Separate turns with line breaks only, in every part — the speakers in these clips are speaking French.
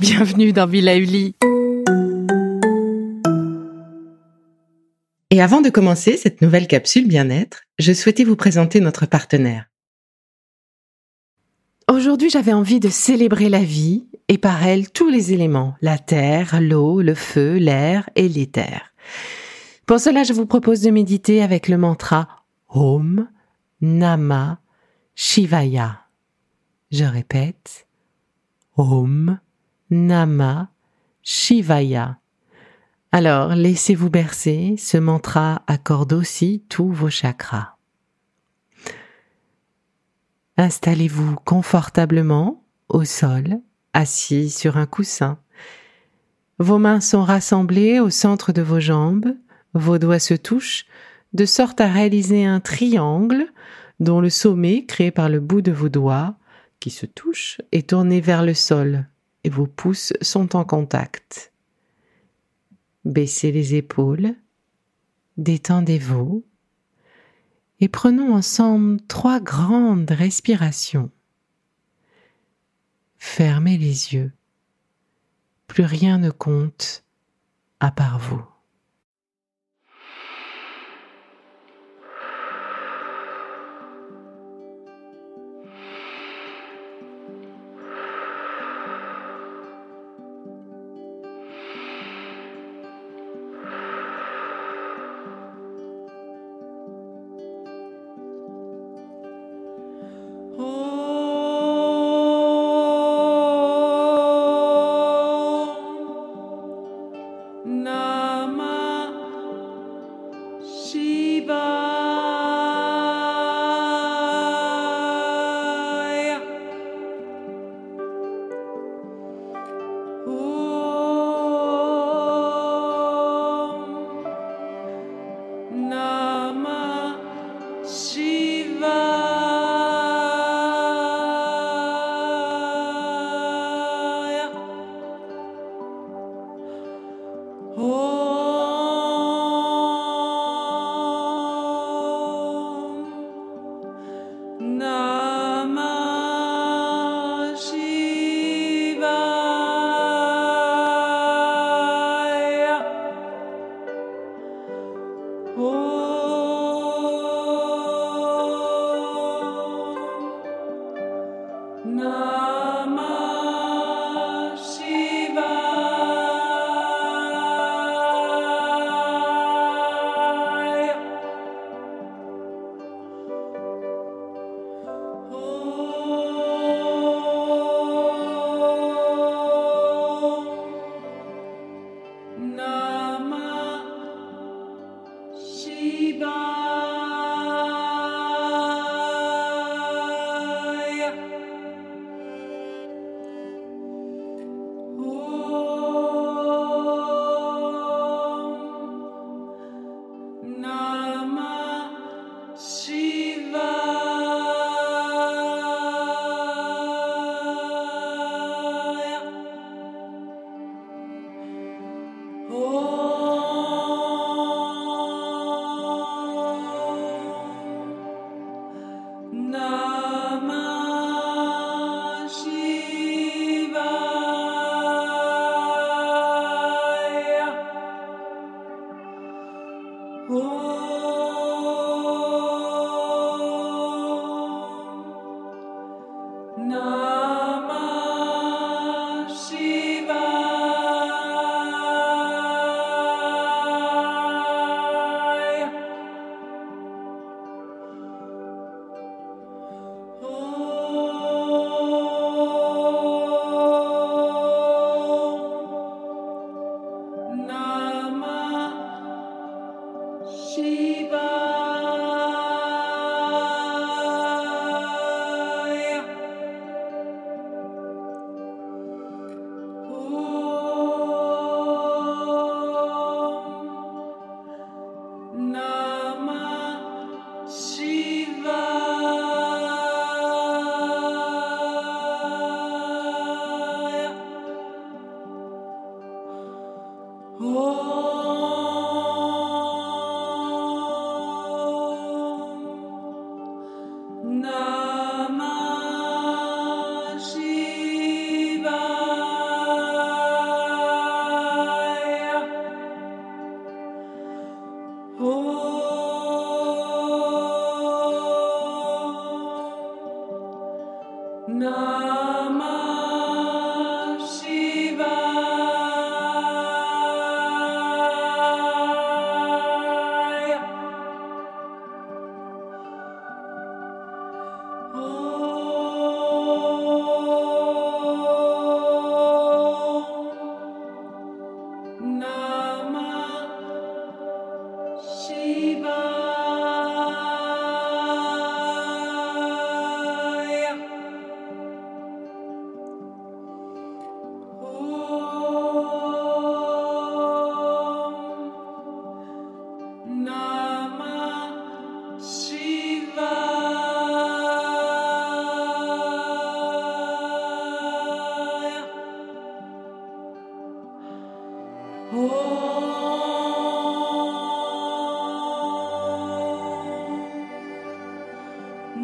Bienvenue dans Villa Uli. Et avant de commencer cette nouvelle capsule bien-être, je souhaitais vous présenter notre partenaire. Aujourd'hui, j'avais envie de célébrer la vie et par elle tous les éléments, la terre, l'eau, le feu, l'air et l'éther. Pour cela, je vous propose de méditer avec le mantra Om Nama Shivaya. Je répète, Om Nama Shivaya. Alors, laissez-vous bercer, ce mantra accorde aussi tous vos chakras. Installez-vous confortablement au sol, assis sur un coussin. Vos mains sont rassemblées au centre de vos jambes, vos doigts se touchent, de sorte à réaliser un triangle dont le sommet, créé par le bout de vos doigts, qui se touche, est tourné vers le sol, et vos pouces sont en contact. Baissez les épaules, détendez-vous et prenons ensemble trois grandes respirations. Fermez les yeux. Plus rien ne compte à part vous.
Oh.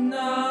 No.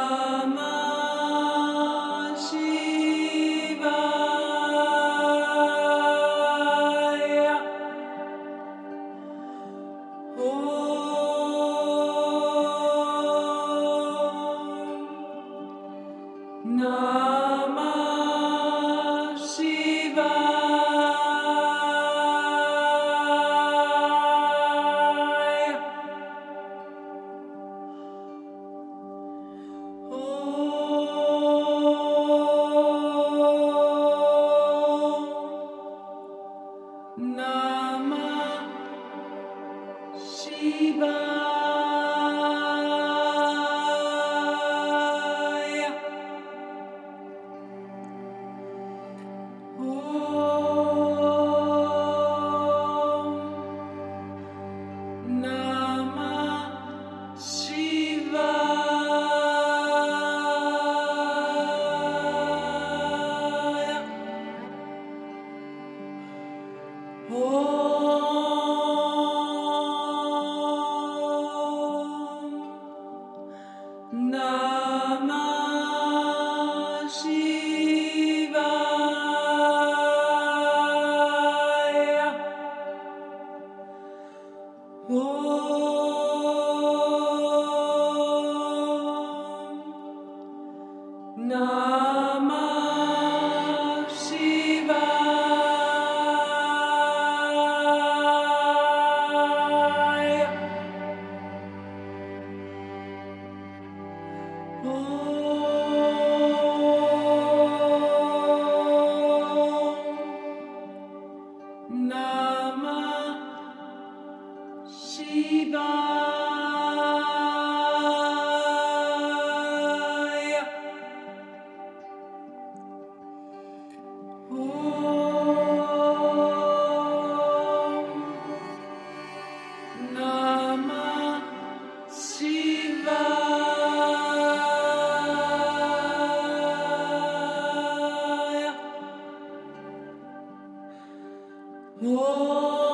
Oh.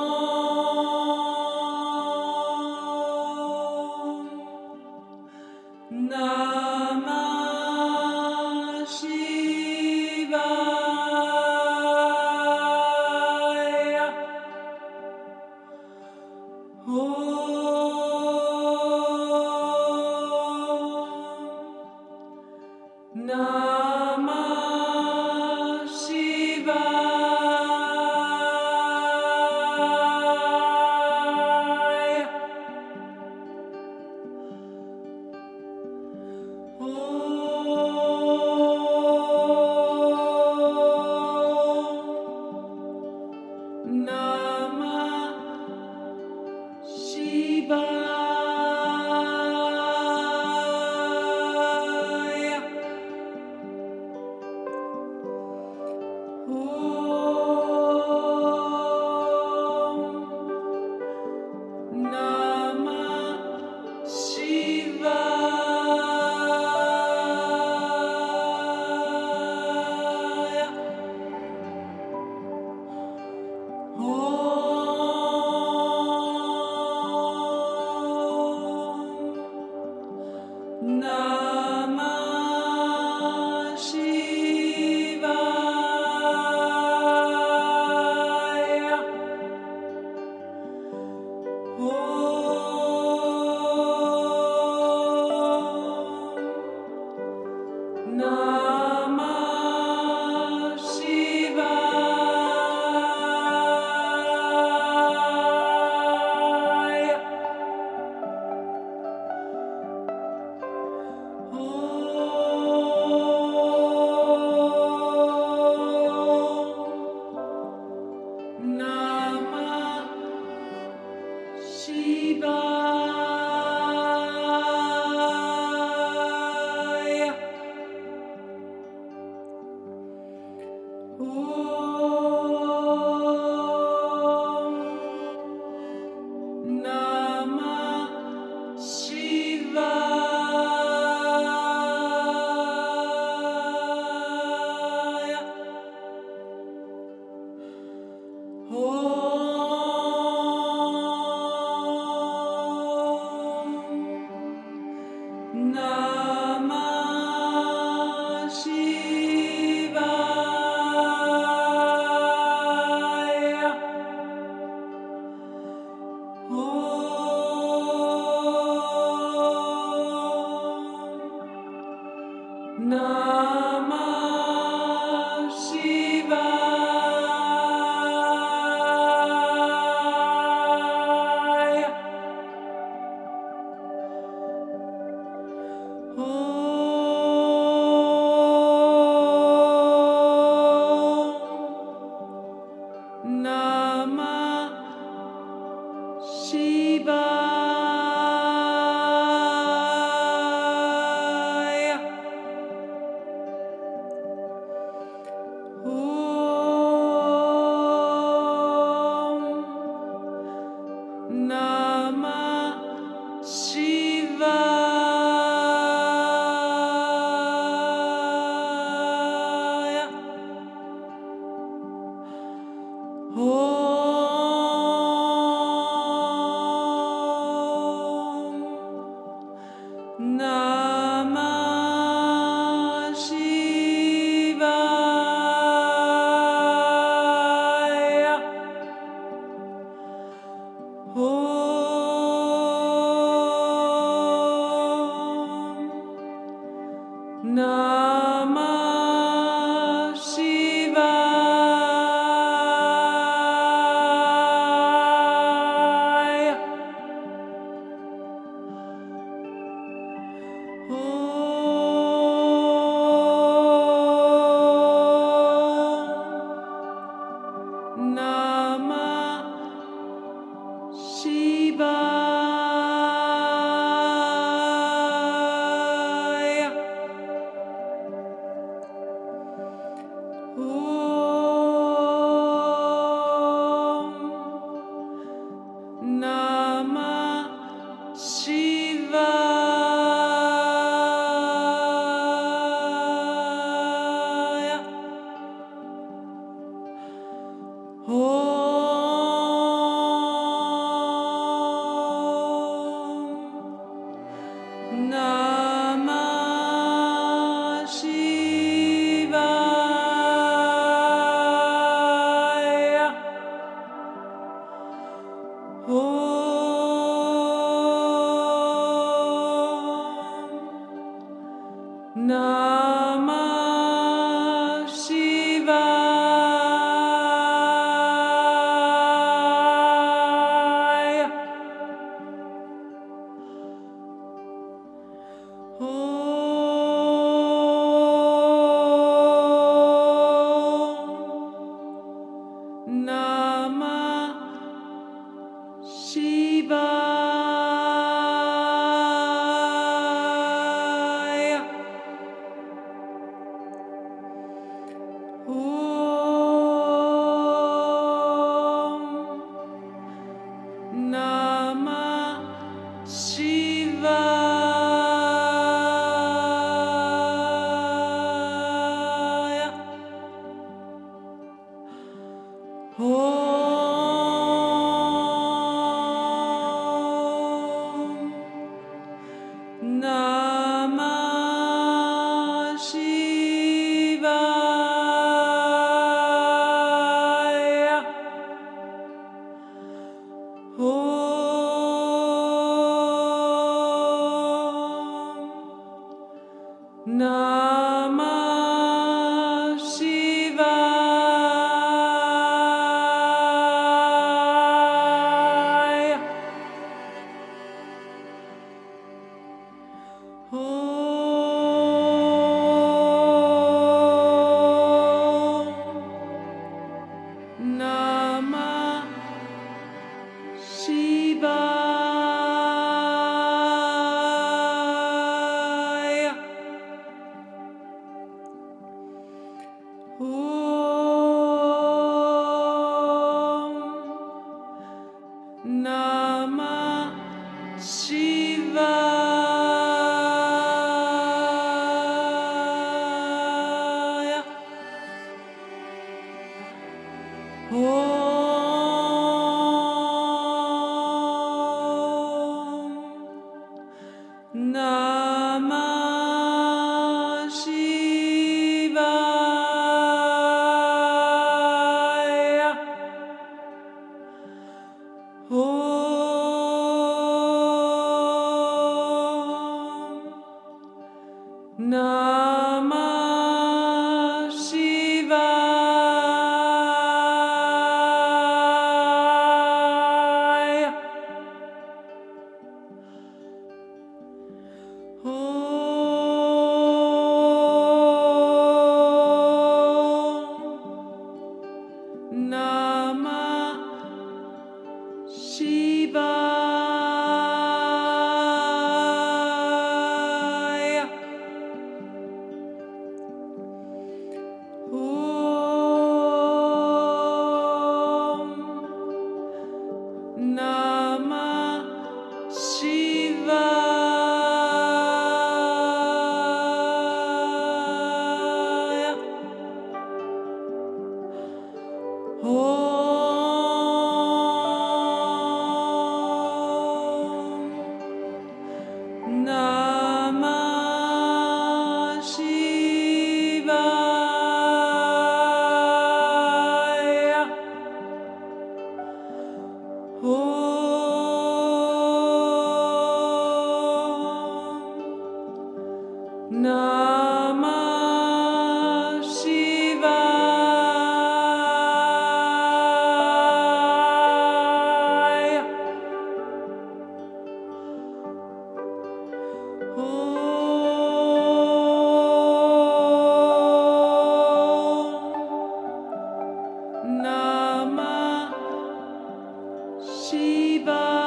Shiva.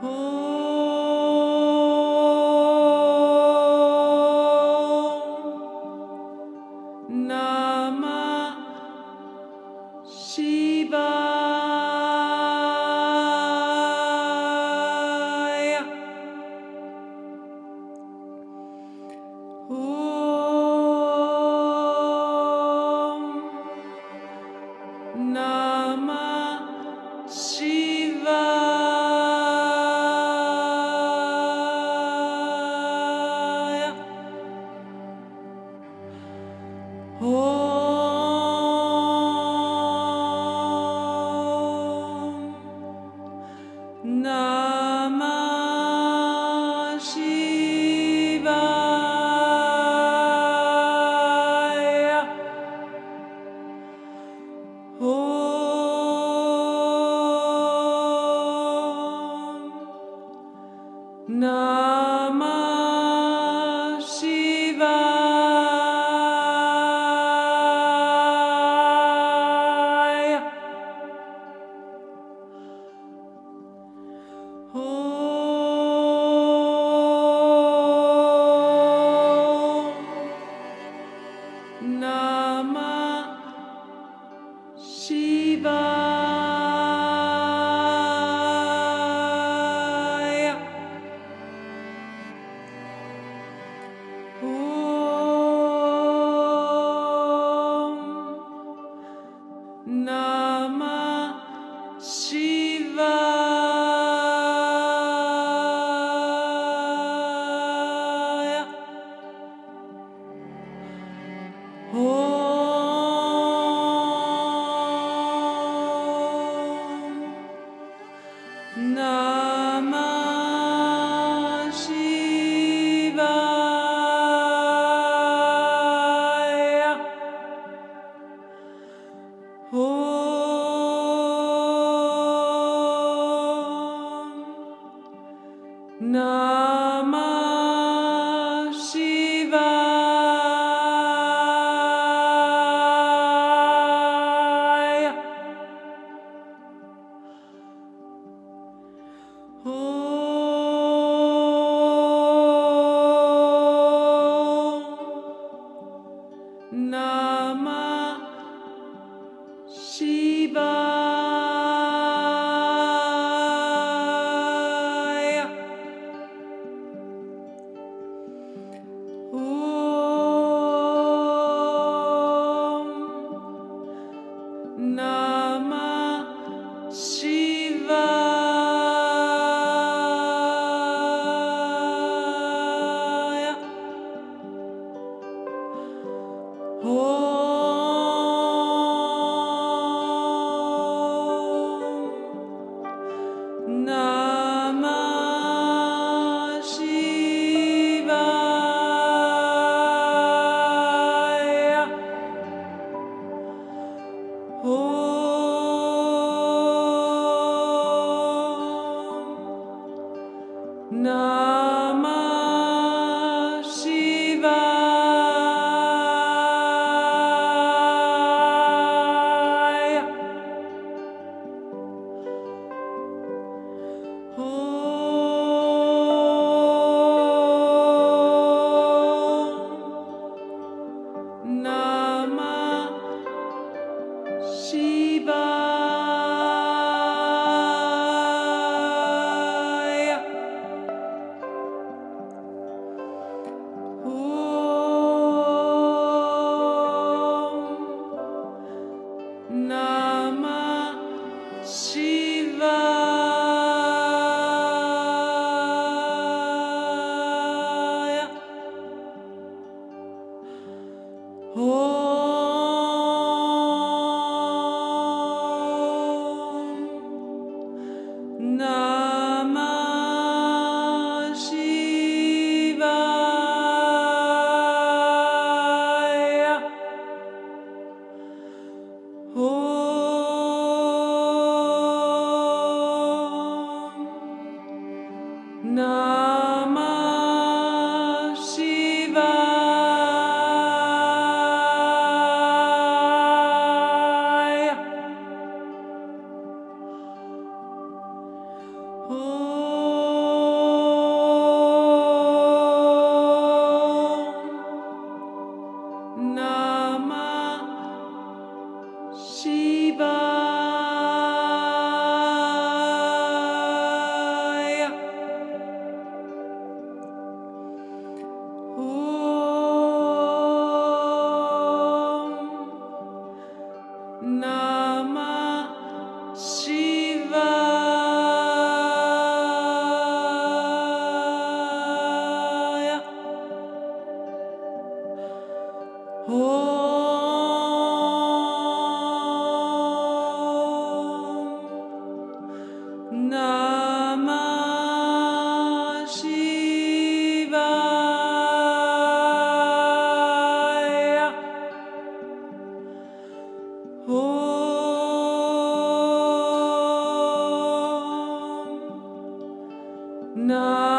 Oh. No. No.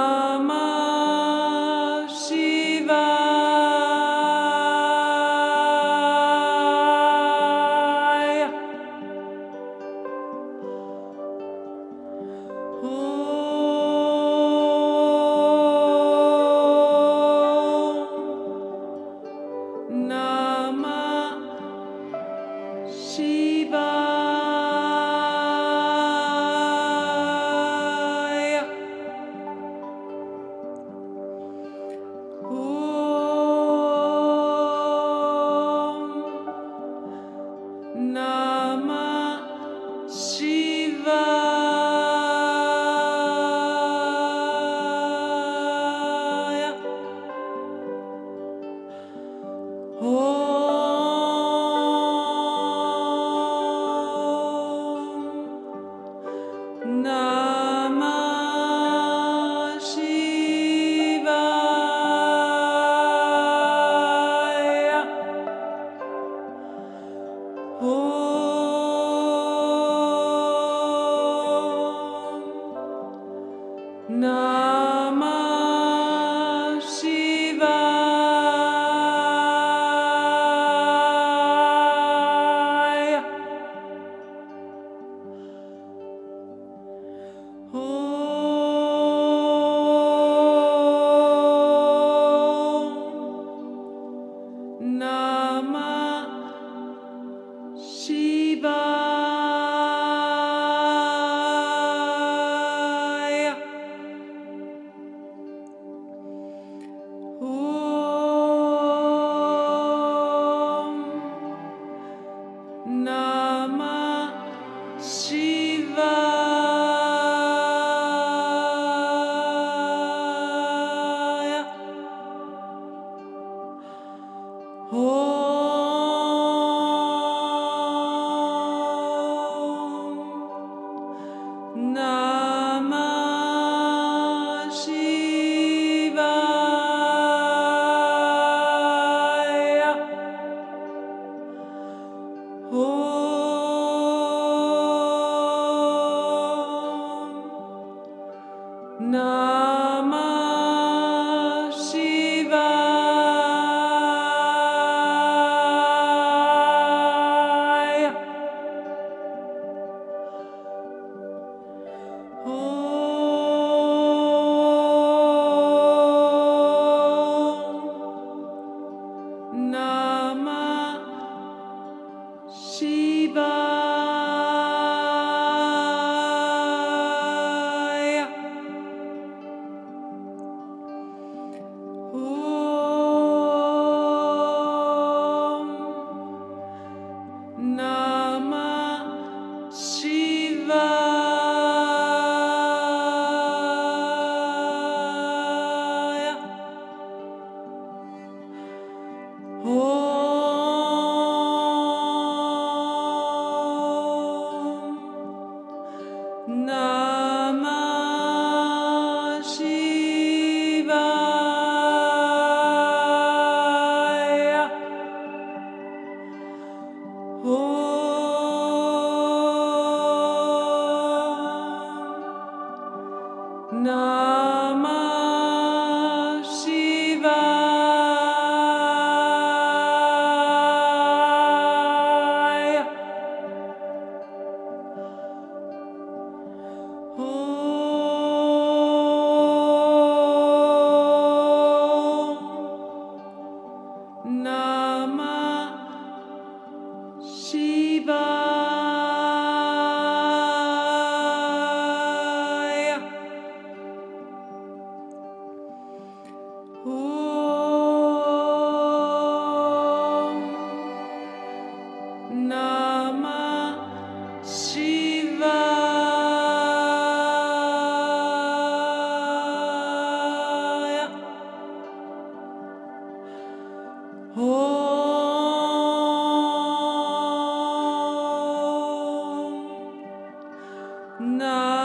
No.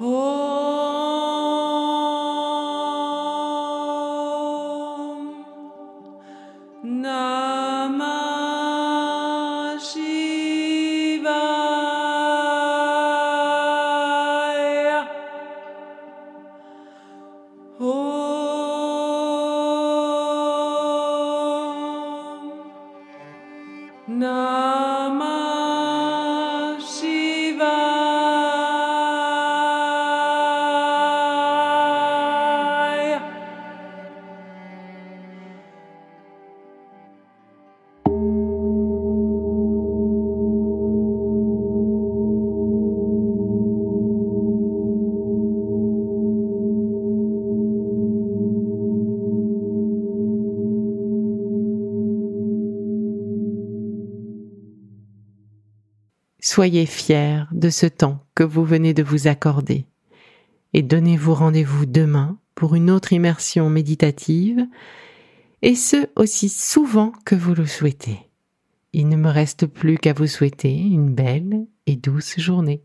Om
Soyez fiers de ce temps que vous venez de vous accorder et donnez-vous rendez-vous demain pour une autre immersion méditative et ce aussi souvent que vous le souhaitez. Il ne me reste plus qu'à vous souhaiter une belle et douce journée.